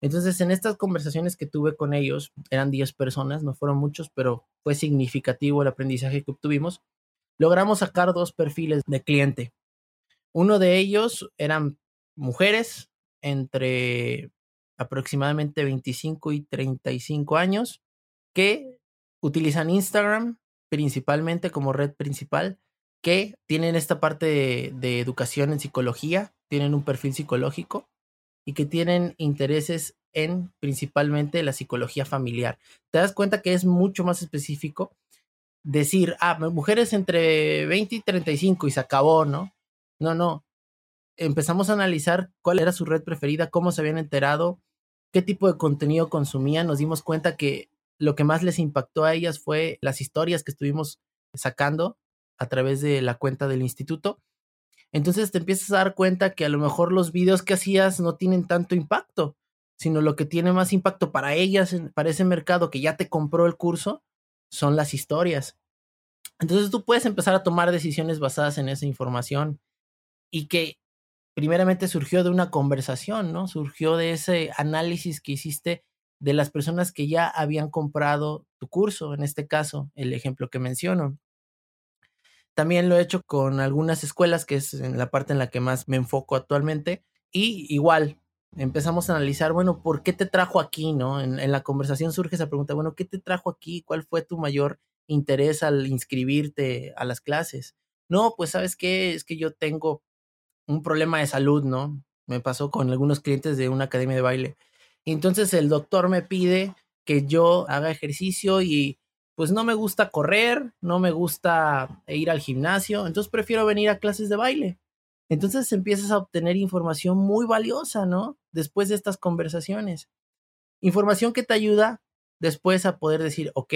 Entonces, en estas conversaciones que tuve con ellos, eran 10 personas, no fueron muchos, pero fue significativo el aprendizaje que obtuvimos, logramos sacar dos perfiles de cliente. Uno de ellos eran mujeres entre aproximadamente 25 y 35 años que utilizan Instagram principalmente como red principal, que tienen esta parte de, educación en psicología, tienen un perfil psicológico y que tienen intereses en principalmente la psicología familiar. Te das cuenta que es mucho más específico decir, ah, mujeres entre 20 y 35 y se acabó, ¿no? No, no. Empezamos a analizar cuál era su red preferida, cómo se habían enterado, qué tipo de contenido consumían. Nos dimos cuenta que lo que más les impactó a ellas fue las historias que estuvimos sacando a través de la cuenta del instituto. Entonces te empiezas a dar cuenta que a lo mejor los videos que hacías no tienen tanto impacto, sino lo que tiene más impacto para ellas, para ese mercado que ya te compró el curso, son las historias. Entonces tú puedes empezar a tomar decisiones basadas en esa información y que primeramente surgió de una conversación, ¿no? Surgió de ese análisis que hiciste de las personas que ya habían comprado tu curso, en este caso, el ejemplo que menciono. También lo he hecho con algunas escuelas, que es en la parte en la que más me enfoco actualmente, y igual empezamos a analizar, bueno, ¿por qué te trajo aquí? ¿No? En, en la conversación surge esa pregunta, bueno, ¿qué te trajo aquí? ¿Cuál fue tu mayor interés al inscribirte a las clases? No, pues sabes qué, es que yo tengo un problema de salud, ¿no? Me pasó con algunos clientes de una academia de baile entonces el doctor me pide que yo haga ejercicio y pues no me gusta correr, no me gusta ir al gimnasio, entonces prefiero venir a clases de baile. Entonces empiezas a obtener información muy valiosa, ¿no? Después de estas conversaciones. Información que te ayuda después a poder decir, ok,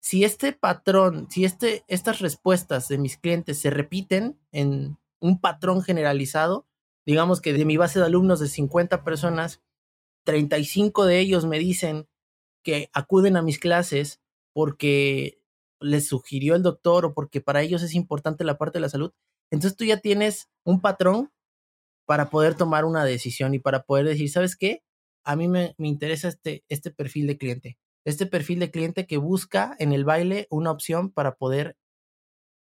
si este patrón, si este, estas respuestas de mis clientes se repiten en un patrón generalizado, digamos que de mi base de alumnos de 50 personas, 35 de ellos me dicen que acuden a mis clases porque les sugirió el doctor o porque para ellos es importante la parte de la salud, entonces tú ya tienes un patrón para poder tomar una decisión y para poder decir, ¿sabes qué? A mí me, me interesa este, este perfil de cliente, este perfil de cliente que busca en el baile una opción para poder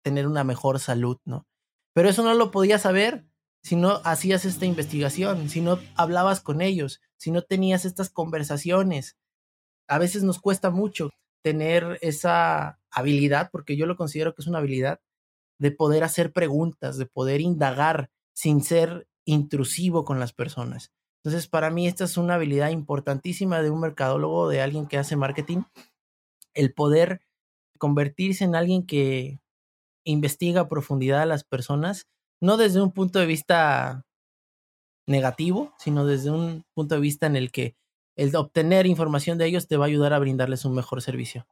tener una mejor salud, ¿no? Pero eso no lo podía saber si no hacías esta investigación, si no hablabas con ellos, si no tenías estas conversaciones. A veces nos cuesta mucho tener esa habilidad, porque yo lo considero que es una habilidad, de poder hacer preguntas, de poder indagar sin ser intrusivo con las personas. Entonces, para mí esta es una habilidad importantísima de un mercadólogo, de alguien que hace marketing, el poder convertirse en alguien que investiga a profundidad a las personas no desde un punto de vista negativo, sino desde un punto de vista en el que el obtener información de ellos te va a ayudar a brindarles un mejor servicio.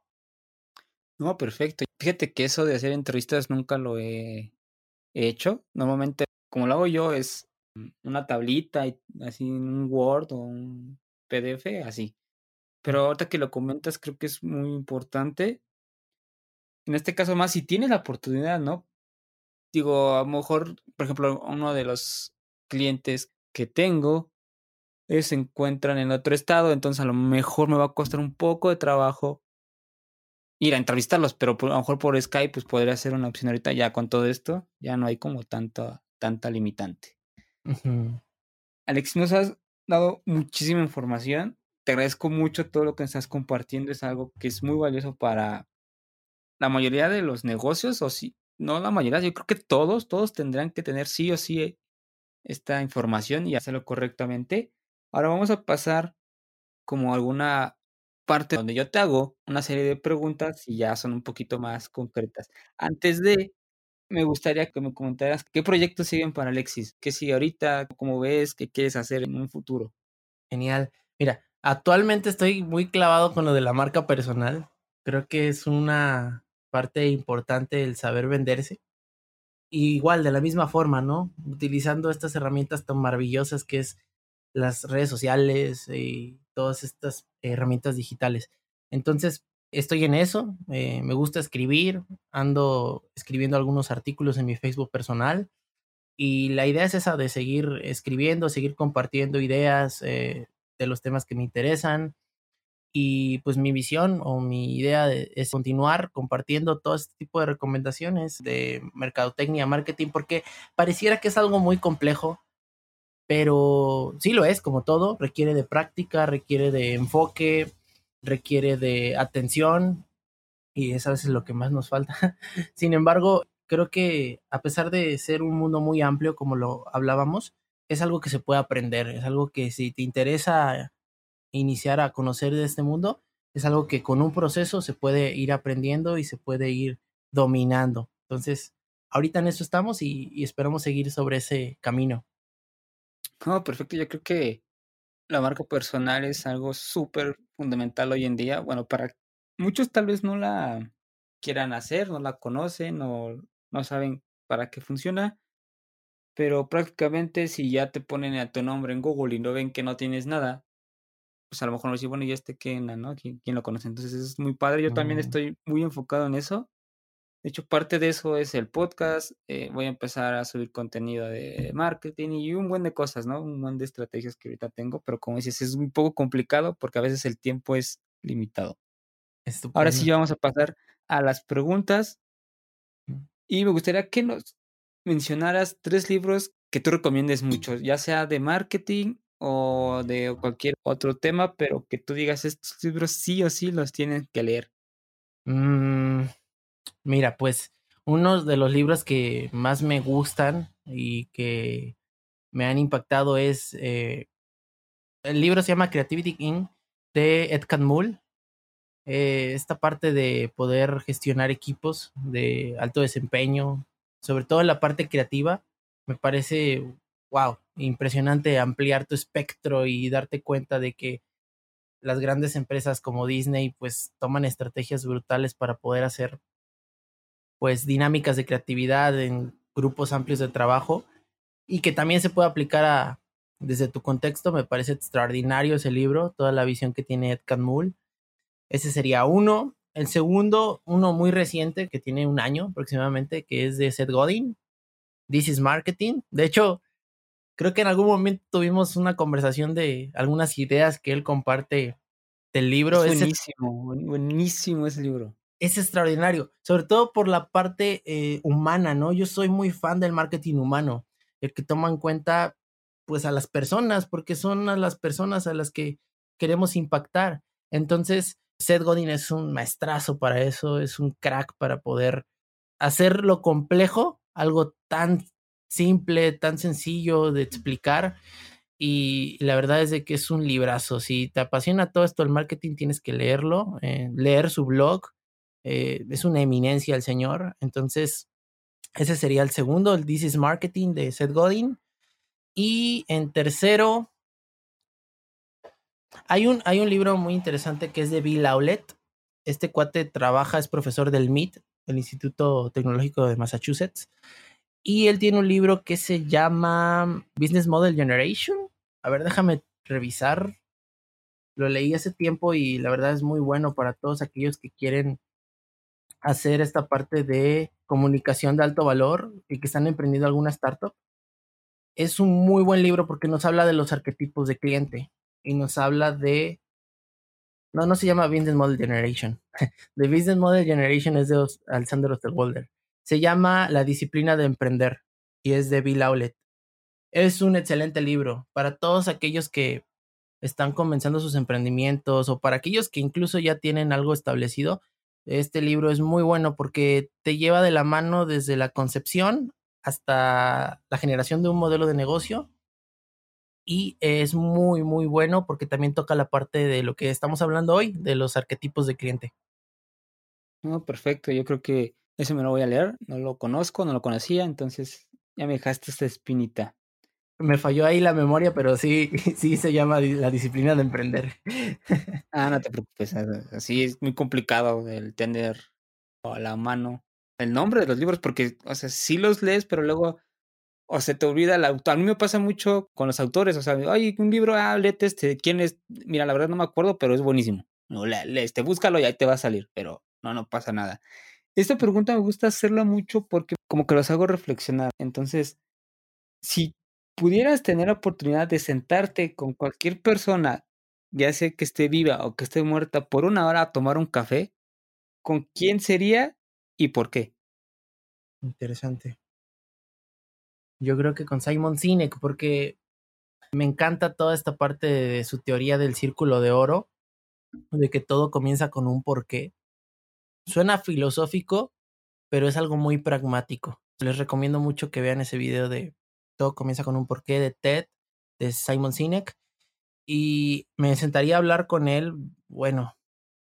No, perfecto. Fíjate que eso de hacer entrevistas nunca lo he hecho. Normalmente, como lo hago yo, es una tablita, y así un Word o un PDF, así. Pero ahorita que lo comentas, creo que es muy importante. En este caso más, si tienes la oportunidad, ¿no? digo, a lo mejor, por ejemplo, uno de los clientes que tengo se encuentran en otro estado, entonces a lo mejor me va a costar un poco de trabajo ir a entrevistarlos, pero a lo mejor por Skype pues podría ser una opción ahorita ya con todo esto, ya no hay como tanto, tanta limitante. Alex, nos has dado muchísima información, te agradezco mucho todo lo que estás compartiendo, es algo que es muy valioso para la mayoría de los negocios, o si no la mayoría, yo creo que todos, todos tendrán que tener sí o sí esta información y hacerlo correctamente. Ahora vamos a pasar como alguna parte donde yo te hago una serie de preguntas y ya son un poquito más concretas. Antes de, me gustaría que me comentaras qué proyectos siguen para Alexis, qué sigue ahorita, cómo ves, qué quieres hacer en un futuro. Genial. Mira, actualmente estoy muy clavado con lo de la marca personal. Creo que es una parte importante el saber venderse. igual, de la misma forma, ¿no? Utilizando estas herramientas tan maravillosas que es las redes sociales y todas estas herramientas digitales. Entonces, estoy en eso, eh, me gusta escribir, ando escribiendo algunos artículos en mi Facebook personal y la idea es esa de seguir escribiendo, seguir compartiendo ideas eh, de los temas que me interesan y pues mi visión o mi idea es continuar compartiendo todo este tipo de recomendaciones de mercadotecnia, marketing, porque pareciera que es algo muy complejo, pero sí lo es, como todo, requiere de práctica, requiere de enfoque, requiere de atención y es a veces lo que más nos falta. Sin embargo, creo que a pesar de ser un mundo muy amplio, como lo hablábamos, es algo que se puede aprender, es algo que si te interesa iniciar a conocer de este mundo, es algo que con un proceso se puede ir aprendiendo y se puede ir dominando. Entonces, ahorita en eso estamos y, esperamos seguir sobre ese camino. No, perfecto. Yo creo que la marca personal es algo súper fundamental hoy en día. Bueno, para muchos tal vez no la quieran hacer, no la conocen o no saben para qué funciona, pero prácticamente si ya te ponen a tu nombre en Google y no ven que no tienes nada, pues a lo mejor no decir, bueno, ¿y este qué, no? ¿Quién, ¿Quién, lo conoce? Entonces es muy padre. Yo también estoy muy enfocado en eso. De hecho, parte de eso es el podcast. Eh, voy a empezar a subir contenido de marketing y un buen de cosas, ¿no? Un buen de estrategias que ahorita tengo, pero como dices, es un poco complicado porque a veces el tiempo es limitado. Ahora sí vamos a pasar a las preguntas. Y me gustaría que nos mencionaras tres libros que tú recomiendes mucho, ya sea de marketing o de cualquier otro tema, pero que tú digas, estos libros sí o sí los tienen que leer. Mm, Mira, pues uno de los libros que más me gustan y que me han impactado es eh, el libro se llama Creativity Inc. de Ed Catmull. Eh, esta parte de poder gestionar equipos de alto desempeño, sobre todo en la parte creativa, me parece, wow, impresionante ampliar tu espectro y darte cuenta de que las grandes empresas como Disney pues toman estrategias brutales para poder hacer pues dinámicas de creatividad en grupos amplios de trabajo y que también se puede aplicar a desde tu contexto. Me parece extraordinario ese libro, toda la visión que tiene Ed Catmull. Ese sería uno. El segundo, uno muy reciente que tiene un año aproximadamente, que es de Seth Godin. This is Marketing. De hecho, creo que en algún momento tuvimos una conversación de algunas ideas que él comparte del libro. Es buenísimo, buenísimo ese libro es extraordinario, sobre todo por la parte eh, humana, ¿no? Yo soy muy fan del marketing humano, el que toma en cuenta pues a las personas, porque son a las personas a las que queremos impactar. Entonces, Seth Godin es un maestrazo para eso, es un crack para poder hacer lo complejo, algo tan simple, tan sencillo de explicar. Y la verdad es de que es un librazo. Si te apasiona todo esto el marketing, tienes que leerlo, eh, leer su blog, eh, es una eminencia el señor. Entonces, ese sería el segundo, el This is Marketing de Seth Godin. Y en tercero, hay un, hay un libro muy interesante que es de Bill Aulet. Este cuate trabaja, es profesor del MIT, el Instituto Tecnológico de Massachusetts. Y él tiene un libro que se llama Business Model Generation. A ver, déjame revisar. Lo leí hace tiempo y la verdad es muy bueno para todos aquellos que quieren hacer esta parte de comunicación de alto valor y que están emprendiendo alguna startup. es un muy buen libro porque nos habla de los arquetipos de cliente y nos habla de... No, no se llama Business Model Generation. The Business Model Generation es de Alexander Osterwalder. Se llama La disciplina de emprender y es de Bill Aulet. Es un excelente libro para todos aquellos que están comenzando sus emprendimientos o para aquellos que incluso ya tienen algo establecido. Este libro es muy bueno porque te lleva de la mano desde la concepción hasta la generación de un modelo de negocio. Y es muy, muy bueno porque también toca la parte de lo que estamos hablando hoy, de los arquetipos de cliente. No, perfecto. Yo creo que ese me lo voy a leer. No lo conozco, no lo conocía, entonces ya me dejaste esta espinita. Me falló ahí la memoria, pero sí, sí se llama la disciplina de emprender. Ah, no te preocupes. Así es muy complicado el tener a la mano el nombre de los libros, porque, o sea, sí los lees, pero luego, o se te olvida el autor. A mí me pasa mucho con los autores, o sea, oye, un libro, ah, léete este, ¿quién es? Mira, la verdad no me acuerdo, pero es buenísimo. No, le, este, búscalo y ahí te va a salir, pero no, no pasa nada. Esta pregunta me gusta hacerla mucho porque como que los hago reflexionar. Entonces, si pudieras tener la oportunidad de sentarte con cualquier persona, ya sea que esté viva o que esté muerta, por una hora a tomar un café, ¿con quién sería y por qué? Interesante. Yo creo que con Simon Sinek, porque me encanta toda esta parte de su teoría del círculo de oro, de que todo comienza con un porqué. Suena filosófico, pero es algo muy pragmático. Les recomiendo mucho que vean ese video de comienza con un porqué de TED, de Simon Sinek. Y me sentaría a hablar con él, bueno,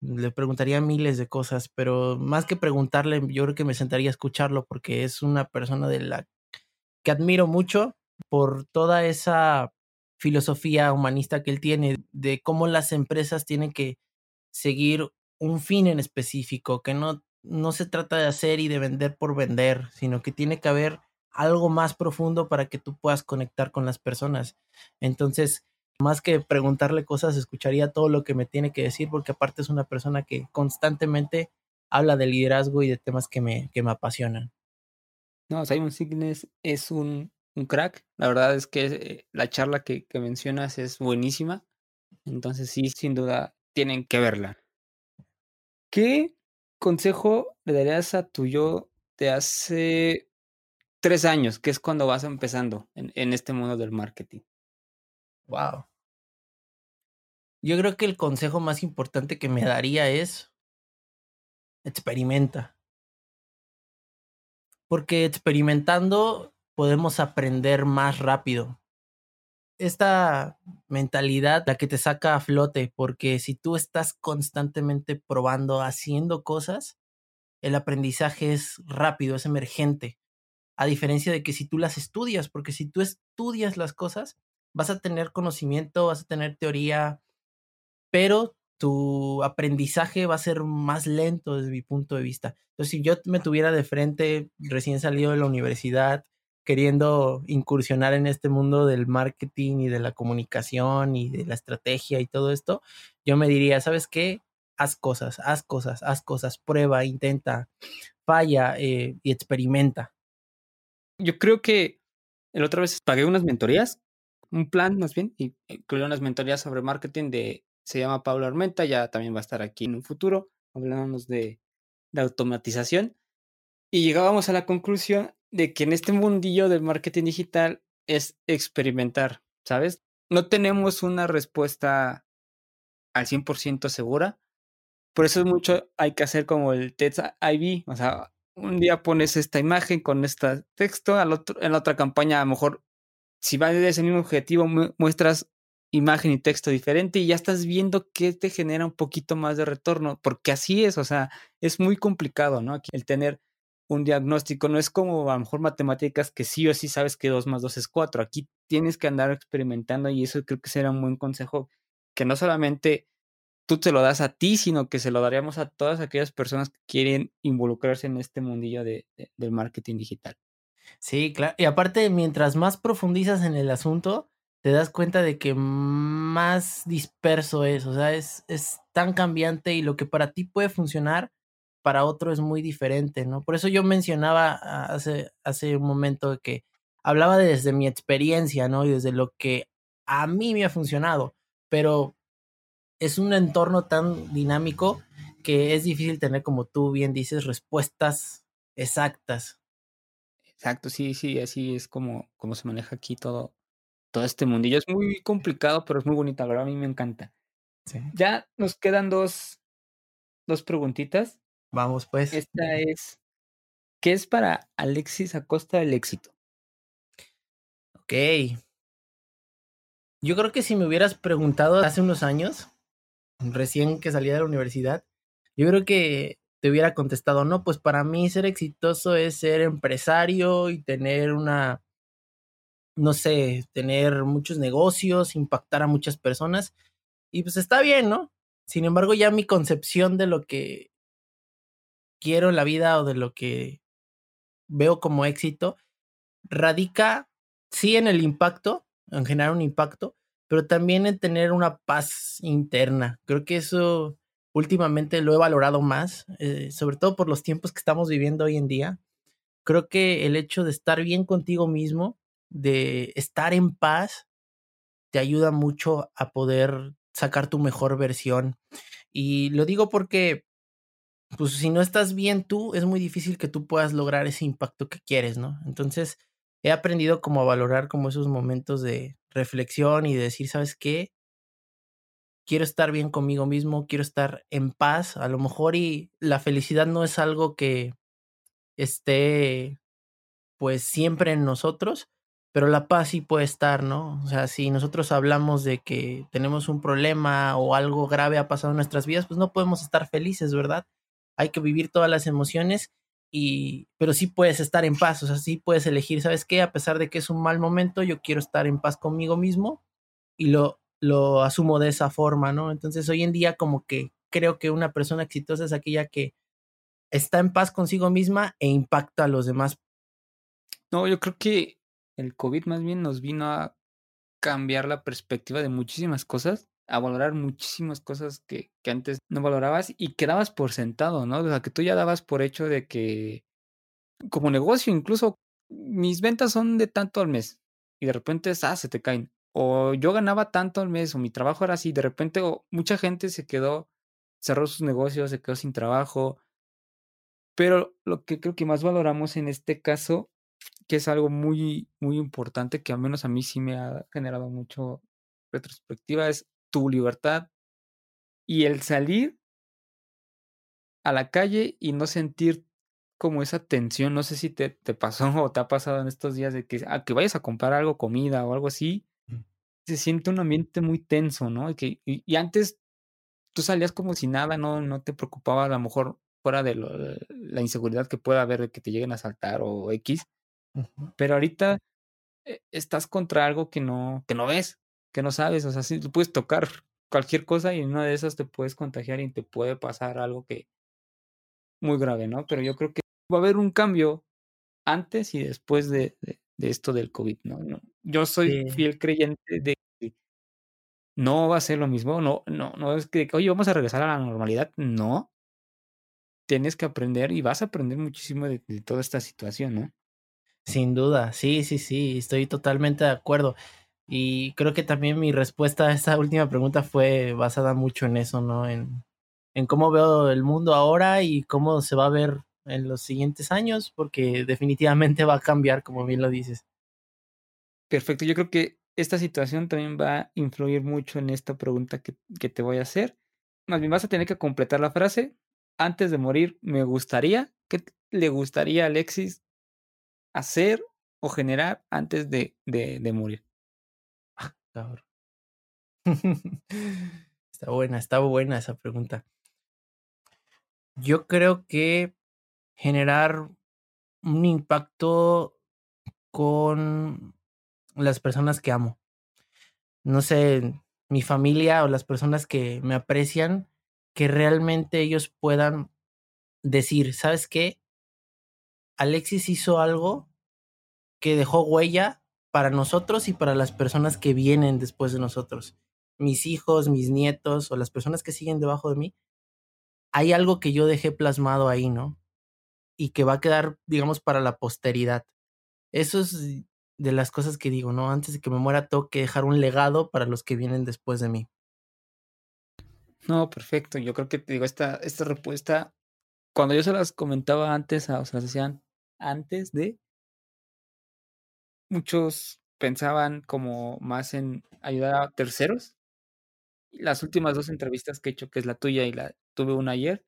le preguntaría miles de cosas, pero más que preguntarle, yo creo que me sentaría a escucharlo porque es una persona de la que admiro mucho por toda esa filosofía humanista que él tiene, de cómo las empresas tienen que seguir un fin en específico, que no, no se trata de hacer y de vender por vender, sino que tiene que haber algo más profundo para que tú puedas conectar con las personas. Entonces, más que preguntarle cosas, escucharía todo lo que me tiene que decir, porque aparte es una persona que constantemente habla de liderazgo y de temas que me, que me apasionan. No, Simon Signes es un, un crack. La verdad es que eh, la charla que, mencionas es buenísima. Entonces sí, sin duda, tienen que verla. ¿Qué consejo le darías a tu yo de hace tres años, que es cuando vas empezando en, este mundo del marketing? Wow. Yo creo que el consejo más importante que me daría es experimenta. Porque experimentando podemos aprender más rápido. Esta mentalidad la que te saca a flote, porque si tú estás constantemente probando, haciendo cosas, el aprendizaje es rápido, es emergente. A diferencia de que si tú las estudias, porque si tú estudias las cosas, vas a tener conocimiento, vas a tener teoría, pero tu aprendizaje va a ser más lento desde mi punto de vista. Entonces, si yo me tuviera de frente recién salido de la universidad, queriendo incursionar en este mundo del marketing y de la comunicación y de la estrategia y todo esto, yo me diría, ¿sabes qué? Haz cosas, haz cosas, haz cosas, prueba, intenta, falla eh, y experimenta. Yo creo que el otra vez pagué unas mentorías un plan más bien, y incluyó unas mentorías sobre marketing de, se llama Pablo Armenta, ya también va a estar aquí en un futuro, hablándonos de, de automatización. Y llegábamos a la conclusión de que en este mundillo del marketing digital es experimentar, ¿sabes? No tenemos una respuesta al 100% segura. Por eso es mucho, hay que hacer como el TEDx IB, o sea, un día pones esta imagen con este texto, al otro, en la otra campaña a lo mejor si va de ese mismo objetivo, muestras imagen y texto diferente y ya estás viendo qué te genera un poquito más de retorno, porque así es, o sea, es muy complicado, ¿no? el tener un diagnóstico no es como a lo mejor matemáticas que sí o sí sabes que 2 más 2 es 4, aquí tienes que andar experimentando y eso creo que será un buen consejo, que no solamente tú te lo das a ti, sino que se lo daríamos a todas aquellas personas que quieren involucrarse en este mundillo de, del marketing digital. Sí, claro. Y aparte, mientras más profundizas en el asunto, te das cuenta de que más disperso es. O sea, es, es tan cambiante y lo que para ti puede funcionar, para otro es muy diferente, ¿no? Por eso yo mencionaba hace, hace un momento que hablaba desde mi experiencia, ¿no? Y desde lo que a mí me ha funcionado, pero es un entorno tan dinámico que es difícil tener, como tú bien dices, respuestas exactas. Exacto, sí, sí, así es como, como se maneja aquí todo, todo este mundillo. Es muy complicado, pero es muy bonito, verdad, a mí me encanta. Ya nos quedan dos, dos preguntitas. Vamos, pues. Esta es, ¿qué es para Alexis Acosta el éxito? Ok. Yo creo que si me hubieras preguntado hace unos años, recién que salía de la universidad, yo creo que te hubiera contestado, no, pues para mí ser exitoso es ser empresario y tener una, no sé, tener muchos negocios, impactar a muchas personas. Y pues está bien, ¿no? Sin embargo, ya mi concepción de lo que quiero en la vida o de lo que veo como éxito radica sí en el impacto, en generar un impacto, pero también en tener una paz interna. Creo que eso últimamente lo he valorado más, eh, sobre todo por los tiempos que estamos viviendo hoy en día. Creo que el hecho de estar bien contigo mismo, de estar en paz, te ayuda mucho a poder sacar tu mejor versión. Y lo digo porque, pues si no estás bien tú, es muy difícil que tú puedas lograr ese impacto que quieres, ¿no? Entonces, he aprendido como a valorar como esos momentos de reflexión y de decir, ¿sabes qué? quiero estar bien conmigo mismo, quiero estar en paz, a lo mejor y la felicidad no es algo que esté pues siempre en nosotros, pero la paz sí puede estar, ¿no? O sea, si nosotros hablamos de que tenemos un problema o algo grave ha pasado en nuestras vidas, pues no podemos estar felices, ¿verdad? Hay que vivir todas las emociones y pero sí puedes estar en paz, o sea, sí puedes elegir, ¿sabes qué? A pesar de que es un mal momento, yo quiero estar en paz conmigo mismo y lo lo asumo de esa forma, ¿no? Entonces hoy en día como que creo que una persona exitosa es aquella que está en paz consigo misma e impacta a los demás. No, yo creo que el COVID más bien nos vino a cambiar la perspectiva de muchísimas cosas, a valorar muchísimas cosas que, que antes no valorabas y quedabas por sentado, ¿no? O sea, que tú ya dabas por hecho de que como negocio incluso mis ventas son de tanto al mes y de repente, ah, se te caen o yo ganaba tanto al mes, o mi trabajo era así, de repente mucha gente se quedó, cerró sus negocios, se quedó sin trabajo. Pero lo que creo que más valoramos en este caso, que es algo muy, muy importante, que al menos a mí sí me ha generado mucho retrospectiva, es tu libertad y el salir a la calle y no sentir como esa tensión, no sé si te, te pasó o te ha pasado en estos días de que, a que vayas a comprar algo, comida o algo así, se siente un ambiente muy tenso, ¿no? Y, que, y, antes tú salías como si nada, no, no te preocupaba a lo mejor fuera de la inseguridad que pueda haber de que te lleguen a saltar o X. Pero ahorita eh, estás contra algo que no, que no ves, que no sabes. O sea, si tú puedes tocar cualquier cosa y en una de esas te puedes contagiar y te puede pasar algo que muy grave, ¿no? Pero yo creo que va a haber un cambio antes y después de, de esto del COVID, ¿no? no yo soy fiel creyente de que no va a ser lo mismo, no, no, no es que, oye, vamos a regresar a la normalidad, no. Tienes que aprender y vas a aprender muchísimo de, toda esta situación, ¿no? Sin duda, sí, sí, sí, estoy totalmente de acuerdo. Y creo que también mi respuesta a esta última pregunta fue basada mucho en eso, ¿no? En, en cómo veo el mundo ahora y cómo se va a ver en los siguientes años, porque definitivamente va a cambiar, como bien lo dices. Perfecto, yo creo que esta situación también va a influir mucho en esta pregunta que, que te voy a hacer. Más bien vas a tener que completar la frase. Antes de morir, me gustaría. ¿Qué le gustaría a Alexis hacer o generar antes de, de, de morir? Está buena, está buena esa pregunta. Yo creo que generar un impacto con las personas que amo. No sé, mi familia o las personas que me aprecian, que realmente ellos puedan decir, ¿sabes qué? Alexis hizo algo que dejó huella para nosotros y para las personas que vienen después de nosotros. Mis hijos, mis nietos o las personas que siguen debajo de mí. Hay algo que yo dejé plasmado ahí, ¿no? Y que va a quedar, digamos, para la posteridad. Eso es de las cosas que digo, ¿no? Antes de que me muera, tengo que dejar un legado para los que vienen después de mí. No, perfecto. Yo creo que te digo, esta, esta respuesta, cuando yo se las comentaba antes, o sea, se hacían antes de, muchos pensaban como más en ayudar a terceros. Las últimas dos entrevistas que he hecho, que es la tuya y la tuve una ayer,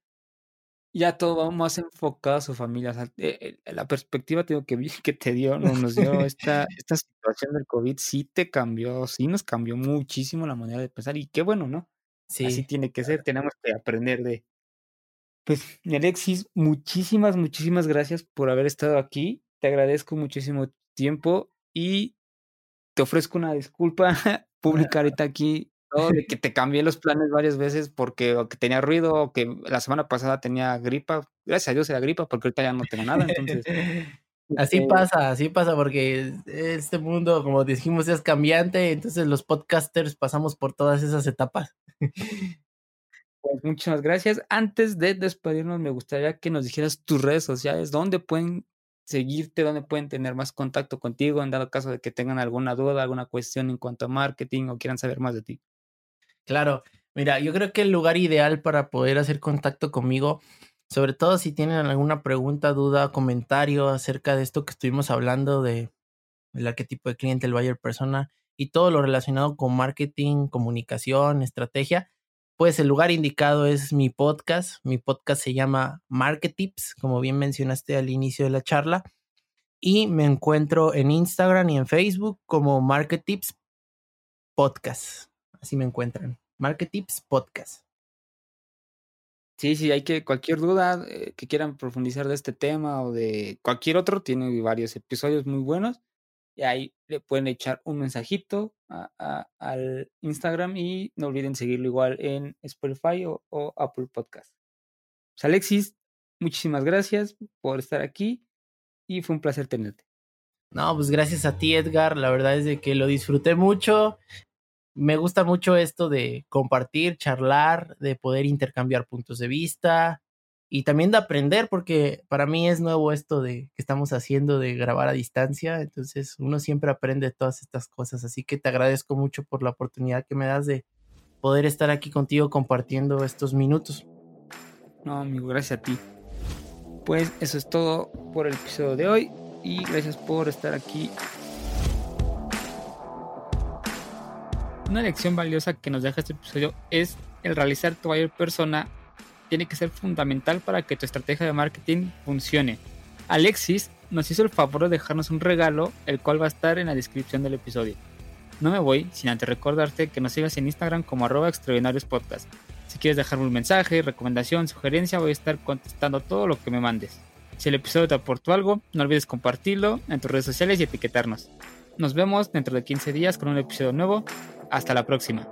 ya todo va más enfocado a su familia. Eh, eh, la perspectiva que, que te dio, nos dio esta, esta situación del COVID, sí te cambió, sí nos cambió muchísimo la manera de pensar. Y qué bueno, ¿no? Sí. Así tiene que ser, tenemos que aprender de. Pues, Alexis, muchísimas, muchísimas gracias por haber estado aquí. Te agradezco muchísimo tiempo y te ofrezco una disculpa pública ahorita aquí de que te cambié los planes varias veces porque o que tenía ruido o que la semana pasada tenía gripa. Gracias a Dios era gripa porque ahorita ya no tengo nada. Entonces, así este pasa, así pasa porque este mundo, como dijimos, es cambiante. Entonces los podcasters pasamos por todas esas etapas. Pues muchas gracias. Antes de despedirnos, me gustaría que nos dijeras tus redes sociales, dónde pueden seguirte, dónde pueden tener más contacto contigo en dado caso de que tengan alguna duda, alguna cuestión en cuanto a marketing o quieran saber más de ti. Claro, mira, yo creo que el lugar ideal para poder hacer contacto conmigo, sobre todo si tienen alguna pregunta, duda, comentario acerca de esto que estuvimos hablando de el arquetipo de cliente, el buyer persona y todo lo relacionado con marketing, comunicación, estrategia, pues el lugar indicado es mi podcast. Mi podcast se llama Marketips, como bien mencionaste al inicio de la charla. Y me encuentro en Instagram y en Facebook como Marketips Podcast. Así me encuentran. Market Tips Podcast. Sí, sí, hay que cualquier duda eh, que quieran profundizar de este tema o de cualquier otro, tiene varios episodios muy buenos. Y ahí le pueden echar un mensajito al Instagram y no olviden seguirlo igual en Spotify o, o Apple Podcast. Pues Alexis, muchísimas gracias por estar aquí y fue un placer tenerte. No, pues gracias a ti, Edgar. La verdad es de que lo disfruté mucho me gusta mucho esto de compartir, charlar, de poder intercambiar puntos de vista y también de aprender, porque para mí es nuevo esto de que estamos haciendo de grabar a distancia, entonces uno siempre aprende todas estas cosas, así que te agradezco mucho por la oportunidad que me das de poder estar aquí contigo compartiendo estos minutos. No, amigo, gracias a ti. Pues eso es todo por el episodio de hoy y gracias por estar aquí Una lección valiosa que nos deja este episodio es el realizar tu buyer persona tiene que ser fundamental para que tu estrategia de marketing funcione. Alexis nos hizo el favor de dejarnos un regalo, el cual va a estar en la descripción del episodio. No me voy sin antes recordarte que nos sigas en Instagram como arroba extraordinarios podcast. Si quieres dejarme un mensaje, recomendación, sugerencia, voy a estar contestando todo lo que me mandes. Si el episodio te aportó algo, no olvides compartirlo en tus redes sociales y etiquetarnos. Nos vemos dentro de 15 días con un episodio nuevo hasta la próxima.